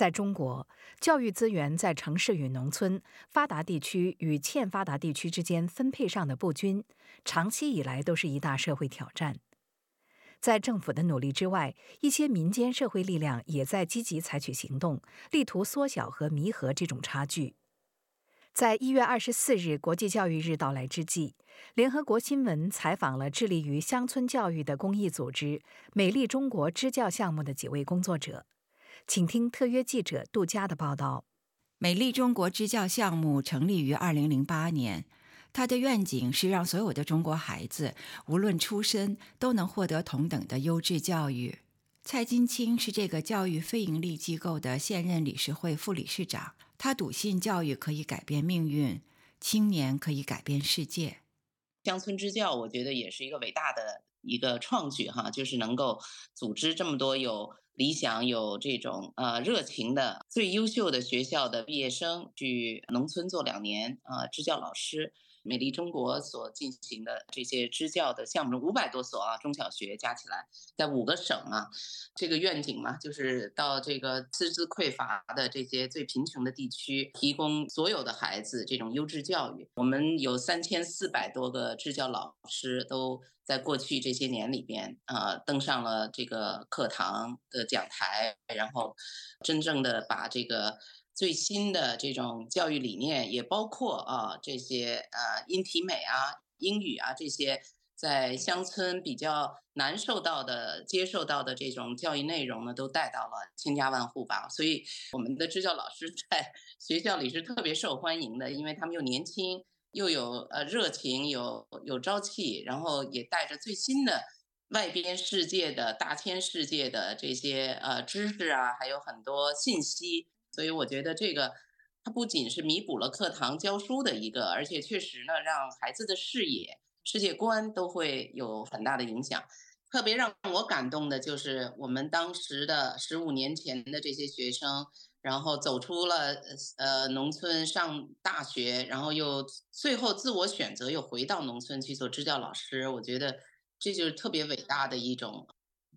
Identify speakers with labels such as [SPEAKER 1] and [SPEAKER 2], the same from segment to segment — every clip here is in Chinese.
[SPEAKER 1] 在中国，教育资源在城市与农村、发达地区与欠发达地区之间分配上的不均，长期以来都是一大社会挑战。在政府的努力之外，一些民间社会力量也在积极采取行动，力图缩小和弥合这种差距。在一月二十四日国际教育日到来之际，联合国新闻采访了致力于乡村教育的公益组织“美丽中国”支教项目的几位工作者。请听特约记者杜佳的报道。
[SPEAKER 2] 美丽中国支教项目成立于二零零八年，它的愿景是让所有的中国孩子，无论出身，都能获得同等的优质教育。蔡金清是这个教育非营利机构的现任理事会副理事长，他笃信教育可以改变命运，青年可以改变世界。
[SPEAKER 3] 乡村支教，我觉得也是一个伟大的一个创举哈，就是能够组织这么多有。理想有这种呃热情的最优秀的学校的毕业生去农村做两年啊支教老师。美丽中国所进行的这些支教的项目，五百多所啊，中小学加起来，在五个省啊，这个愿景嘛，就是到这个师资匮乏的这些最贫穷的地区，提供所有的孩子这种优质教育。我们有三千四百多个支教老师，都在过去这些年里边啊，登上了这个课堂的讲台，然后真正的把这个。最新的这种教育理念也包括啊这些呃音体美啊英语啊这些在乡村比较难受到的接受到的这种教育内容呢都带到了千家万户吧，所以我们的支教老师在 学校里是特别受欢迎的，因为他们又年轻又有呃热情有有朝气，然后也带着最新的外边世界的大千世界的这些呃知识啊，还有很多信息。所以我觉得这个，它不仅是弥补了课堂教书的一个，而且确实呢，让孩子的视野、世界观都会有很大的影响。特别让我感动的就是我们当时的十五年前的这些学生，然后走出了呃农村上大学，然后又最后自我选择又回到农村去做支教老师。我觉得这就是特别伟大的一种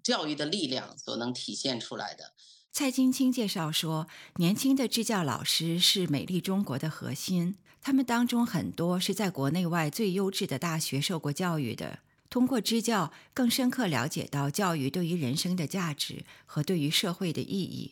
[SPEAKER 3] 教育的力量所能体现出来的。
[SPEAKER 2] 蔡晶晶介绍说，年轻的支教老师是美丽中国的核心。他们当中很多是在国内外最优质的大学受过教育的，通过支教更深刻了解到教育对于人生的价值和对于社会的意义。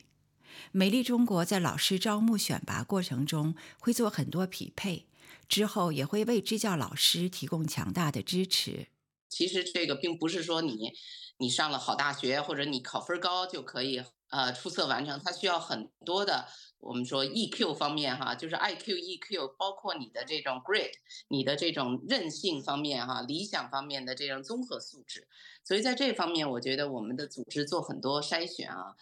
[SPEAKER 2] 美丽中国在老师招募选拔过程中会做很多匹配，之后也会为支教老师提供强大的支持。
[SPEAKER 3] 其实这个并不是说你你上了好大学或者你考分高就可以。呃，出色完成，它需要很多的，我们说 EQ 方面哈，就是 IQ、EQ，包括你的这种 Grit，你的这种韧性方面哈，理想方面的这种综合素质。所以在这方面，我觉得我们的组织做很多筛选啊，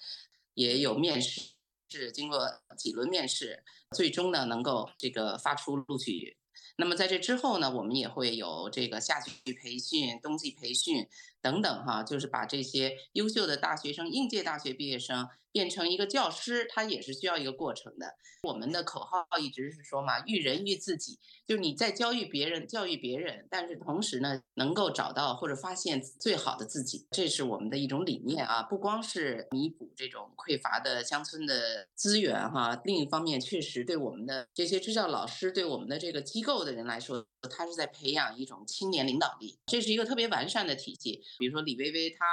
[SPEAKER 3] 也有面试，是经过几轮面试，最终呢能够这个发出录取。那么在这之后呢，我们也会有这个夏季培训、冬季培训。等等哈，就是把这些优秀的大学生、应届大学毕业生变成一个教师，他也是需要一个过程的。我们的口号一直是说嘛，育人育自己，就是你在教育别人、教育别人，但是同时呢，能够找到或者发现最好的自己，这是我们的一种理念啊。不光是弥补这种匮乏的乡村的资源哈，另一方面确实对我们的这些支教老师、对我们的这个机构的人来说，他是在培养一种青年领导力，这是一个特别完善的体系。比如说李薇薇，她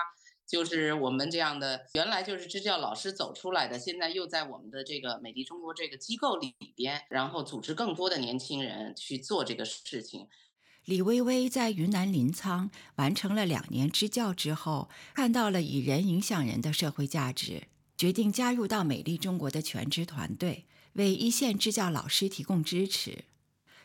[SPEAKER 3] 就是我们这样的，原来就是支教老师走出来的，现在又在我们的这个美丽中国这个机构里边，然后组织更多的年轻人去做这个事情。
[SPEAKER 2] 李薇薇在云南临沧完成了两年支教之后，看到了以人影响人的社会价值，决定加入到美丽中国的全职团队，为一线支教老师提供支持。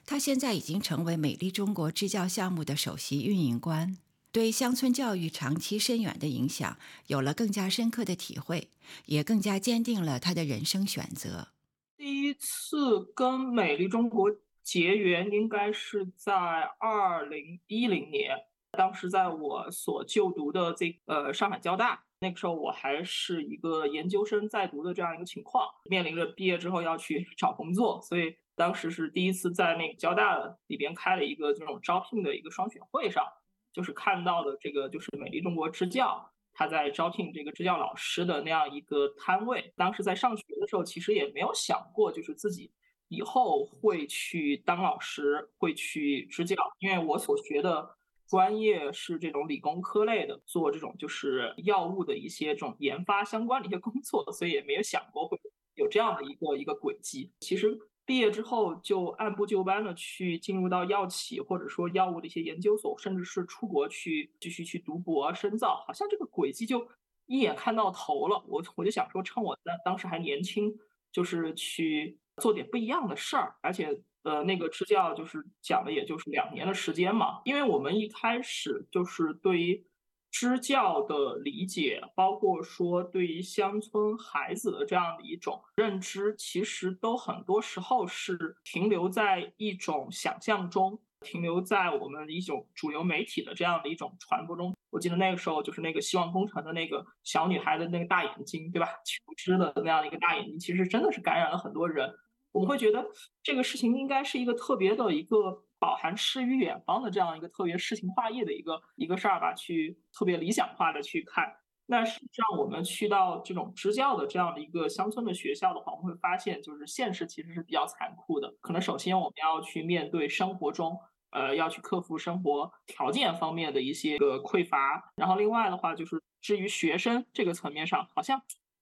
[SPEAKER 2] 他现在已经成为美丽中国支教项目的首席运营官。对乡村教育长期深远的影响有了更加深刻的体会，也更加坚定了他的人生选择。
[SPEAKER 4] 第一次跟美丽中国结缘，应该是在二零一零年，当时在我所就读的这呃上海交大，那个时候我还是一个研究生在读的这样一个情况，面临着毕业之后要去找工作，所以当时是第一次在那个交大里边开了一个这种招聘的一个双选会上。就是看到的这个，就是美丽中国支教他在招聘这个支教老师的那样一个摊位。当时在上学的时候，其实也没有想过，就是自己以后会去当老师，会去支教，因为我所学的。专业是这种理工科类的，做这种就是药物的一些这种研发相关的一些工作，所以也没有想过会有这样的一个一个轨迹。其实毕业之后就按部就班的去进入到药企或者说药物的一些研究所，甚至是出国去继续去读博深造，好像这个轨迹就一眼看到头了。我我就想说，趁我当当时还年轻，就是去做点不一样的事儿，而且。呃，那个支教就是讲的，也就是两年的时间嘛。因为我们一开始就是对于支教的理解，包括说对于乡村孩子的这样的一种认知，其实都很多时候是停留在一种想象中，停留在我们一种主流媒体的这样的一种传播中。我记得那个时候，就是那个希望工程的那个小女孩的那个大眼睛，对吧？求知的那样的一个大眼睛，其实真的是感染了很多人。我们会觉得这个事情应该是一个特别的一个饱含诗与远方的这样一个特别诗情画意的一个一个事儿吧，去特别理想化的去看。那实际上我们去到这种支教的这样的一个乡村的学校的话，我们会发现就是现实其实是比较残酷的。可能首先我们要去面对生活中，呃，要去克服生活条件方面的一些个匮乏。然后另外的话就是至于学生这个层面上，好像，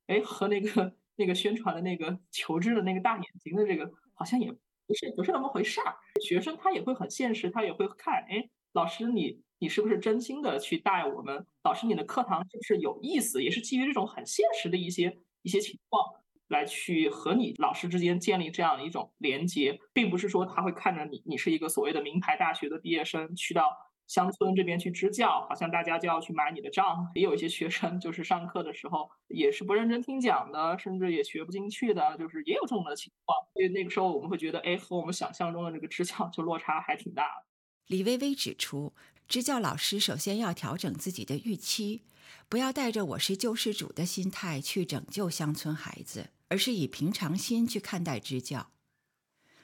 [SPEAKER 4] 哎，和那个。那个宣传的那个求知的那个大眼睛的这个，好像也不是不是那么回事儿。学生他也会很现实，他也会看，哎，老师你你是不是真心的去带我们？老师你的课堂是不是有意思？也是基于这种很现实的一些一些情况来去和你老师之间建立这样的一种连接，并不是说他会看着你，你是一个所谓的名牌大学的毕业生去到。乡村这边去支教，好像大家就要去买你的账。也有一些学生就是上课的时候也是不认真听讲的，甚至也学不进去的，就是也有这种的情况。所以那个时候我们会觉得，哎，和我们想象中的这个支教就落差还挺大。
[SPEAKER 2] 李薇薇指出，支教老师首先要调整自己的预期，不要带着我是救世主的心态去拯救乡村孩子，而是以平常心去看待支教。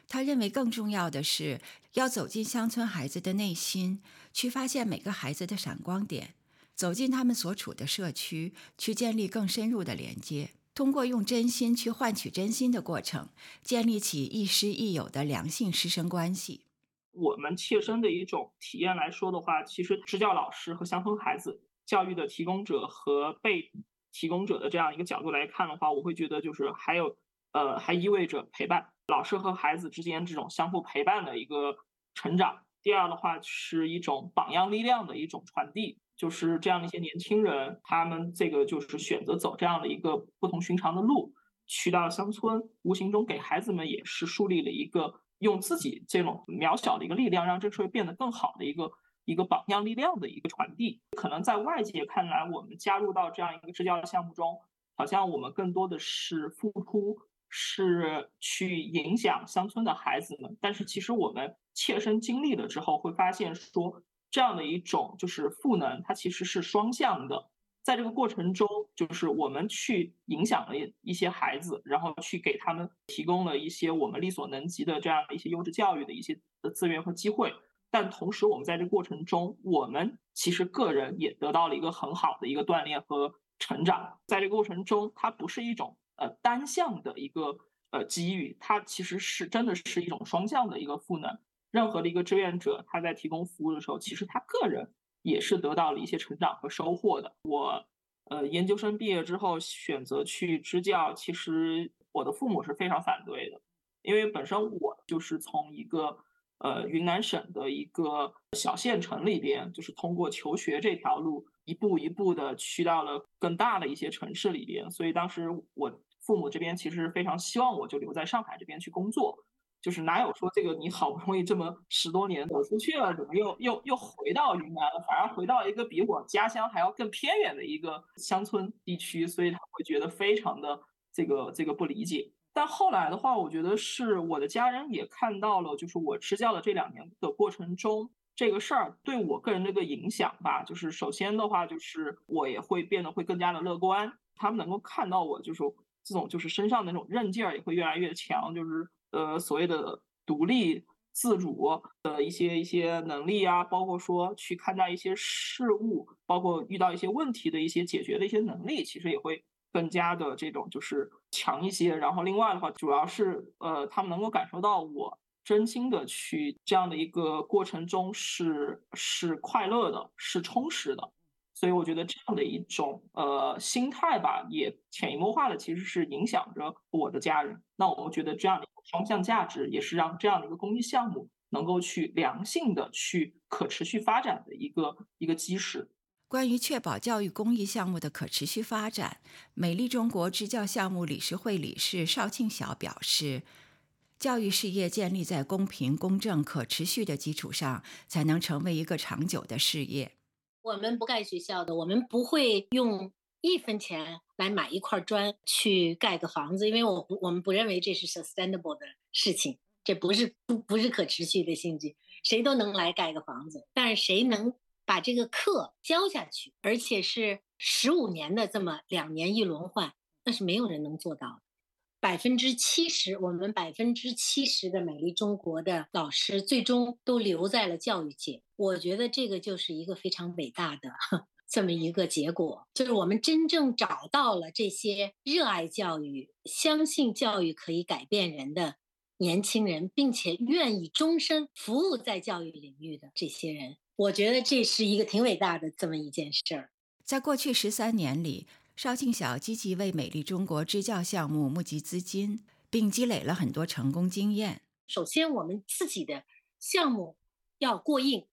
[SPEAKER 2] 他认为更重要的是要走进乡村孩子的内心，去发现每个孩子的闪光点，走进他们所处的社区，去建立更深入的连接。通过用真心去换取真心的过程，建立起亦师亦友的良性师生关系。
[SPEAKER 4] 我们切身的一种体验来说的话，其实支教老师和乡村孩子教育的提供者和被提供者的这样一个角度来看的话，我会觉得就是还有呃，还意味着陪伴。老师和孩子之间这种相互陪伴的一个成长。第二的话是一种榜样力量的一种传递，就是这样的一些年轻人，他们这个就是选择走这样的一个不同寻常的路，去到乡村，无形中给孩子们也是树立了一个用自己这种渺小的一个力量，让这社会变得更好的一个一个榜样力量的一个传递。可能在外界看来，我们加入到这样一个支教项目中，好像我们更多的是付出。是去影响乡村的孩子们，但是其实我们切身经历了之后，会发现说这样的一种就是赋能，它其实是双向的。在这个过程中，就是我们去影响了一些孩子，然后去给他们提供了一些我们力所能及的这样的一些优质教育的一些的资源和机会。但同时，我们在这过程中，我们其实个人也得到了一个很好的一个锻炼和成长。在这个过程中，它不是一种。呃，单向的一个呃机遇，它其实是真的是一种双向的一个赋能。任何的一个志愿者，他在提供服务的时候，其实他个人也是得到了一些成长和收获的。我呃研究生毕业之后选择去支教，其实我的父母是非常反对的，因为本身我就是从一个呃云南省的一个小县城里边，就是通过求学这条路。一步一步的去到了更大的一些城市里边，所以当时我父母这边其实非常希望我就留在上海这边去工作，就是哪有说这个你好不容易这么十多年走出去了，怎么又又又回到云南了，反而回到一个比我家乡还要更偏远的一个乡村地区，所以他会觉得非常的这个这个不理解。但后来的话，我觉得是我的家人也看到了，就是我支教的这两年的过程中。这个事儿对我个人的一个影响吧，就是首先的话，就是我也会变得会更加的乐观。他们能够看到我，就是这种就是身上的那种韧劲儿也会越来越强，就是呃所谓的独立自主的一些一些能力啊，包括说去看待一些事物，包括遇到一些问题的一些解决的一些能力，其实也会更加的这种就是强一些。然后另外的话，主要是呃，他们能够感受到我真心的去这样的一个过程中是是快乐的，是充实的。所以我觉得这样的一种呃心态吧，也潜移默化的其实是影响着我的家人。那我们觉得这样的一个双向价值，也是让这样的一个公益项目能够去良性的去可持续发展的一个一个基石。
[SPEAKER 2] 关于确保教育公益项目的可持续发展，美丽中国支教项目理事会理事邵庆晓表示，教育事业建立在公平、公正、可持续的基础上，才能成为一个长久的事业。
[SPEAKER 5] 我们不盖学校的，我们不会用一分钱来买一块砖去盖个房子，因为我不，我们不认为这是 sustainable 的事情，这不是不不是可持续的兴趣。谁都能来盖个房子，但是谁能把这个课教下去，而且是十五年的这么两年一轮换，那是没有人能做到的。百分之七十，我们百分之七十的美丽中国的老师最终都留在了教育界。我觉得这个就是一个非常伟大的 这么一个结果，就是我们真正找到了这些热爱教育、相信教育可以改变人的年轻人，并且愿意终身服务在教育领域的这些人。我觉得这是一个挺伟大的这么一件事儿。
[SPEAKER 2] 在过去十三年里。邵庆晓积极为美丽中国支教项目募集资金，并积累了很多成功经验。
[SPEAKER 5] 首先，我们自己的项目要过硬，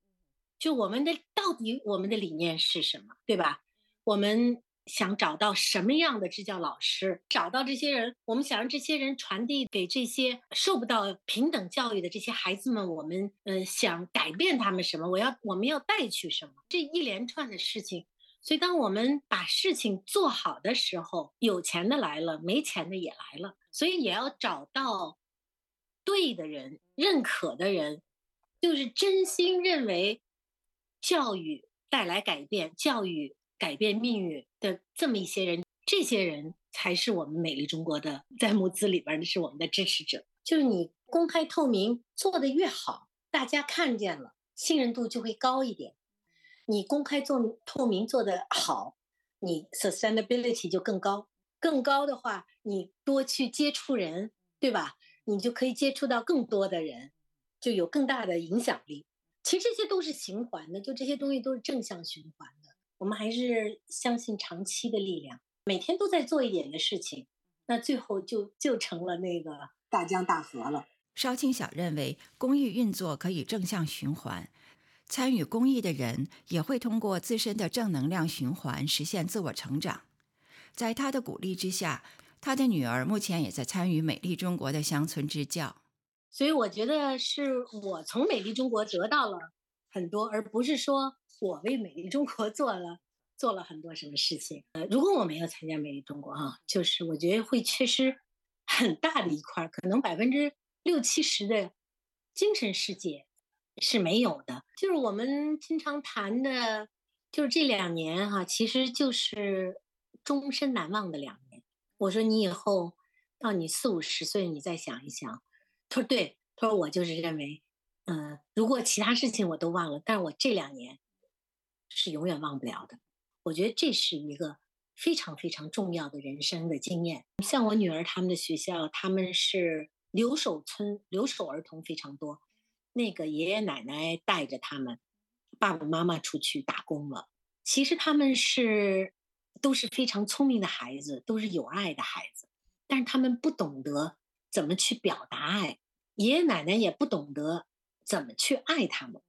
[SPEAKER 5] 就我们的到底我们的理念是什么，对吧？我们想找到什么样的支教老师，找到这些人，我们想让这些人传递给这些受不到平等教育的这些孩子们，我们嗯想改变他们什么？我要我们要带去什么？这一连串的事情。所以，当我们把事情做好的时候，有钱的来了，没钱的也来了。所以，也要找到对的人、认可的人，就是真心认为教育带来改变、教育改变命运的这么一些人。这些人才是我们美丽中国的在募资里边的是我们的支持者。就是你公开透明做的越好，大家看见了，信任度就会高一点。你公开做透明做得好，你 sustainability 就更高。更高的话，你多去接触人，对吧？你就可以接触到更多的人，就有更大的影响力。其实这些都是循环的，就这些东西都是正向循环的。我们还是相信长期的力量，每天都在做一点的事情，那最后就就成了那个大江大河了。
[SPEAKER 2] 邵庆晓认为，公益运作可以正向循环。参与公益的人也会通过自身的正能量循环实现自我成长。在他的鼓励之下，他的女儿目前也在参与美丽中国的乡村支教。
[SPEAKER 5] 所以我觉得是我从美丽中国得到了很多，而不是说我为美丽中国做了做了很多什么事情。呃，如果我没有参加美丽中国哈，就是我觉得会缺失很大的一块，可能百分之六七十的精神世界。是没有的，就是我们经常谈的，就是这两年哈，其实就是终身难忘的两年。我说你以后到你四五十岁，你再想一想。他说对，他说我就是认为，嗯，如果其他事情我都忘了，但是我这两年是永远忘不了的。我觉得这是一个非常非常重要的人生的经验。像我女儿他们的学校，他们是留守村，留守儿童非常多。那个爷爷奶奶带着他们，爸爸妈妈出去打工了。其实他们是都是非常聪明的孩子，都是有爱的孩子，但是他们不懂得怎么去表达爱，爷爷奶奶也不懂得怎么去爱他们。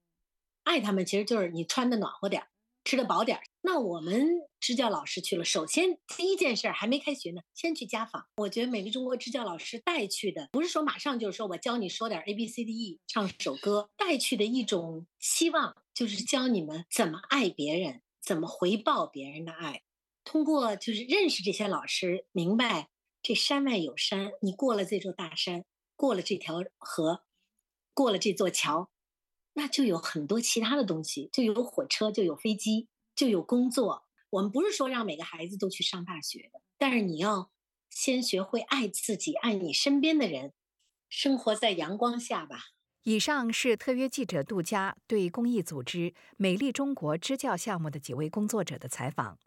[SPEAKER 5] 爱他们其实就是你穿的暖和点。吃的饱点儿，那我们支教老师去了。首先第一件事还没开学呢，先去家访。我觉得美丽中国支教老师带去的，不是说马上就是说我教你说点 A B C D E，唱首歌，带去的一种希望，就是教你们怎么爱别人，怎么回报别人的爱。通过就是认识这些老师，明白这山外有山，你过了这座大山，过了这条河，过了这座桥。那就有很多其他的东西，就有火车，就有飞机，就有工作。我们不是说让每个孩子都去上大学的，但是你要先学会爱自己，爱你身边的人，生活在阳光下吧。
[SPEAKER 1] 以上是特约记者杜佳对公益组织“美丽中国”支教项目的几位工作者的采访。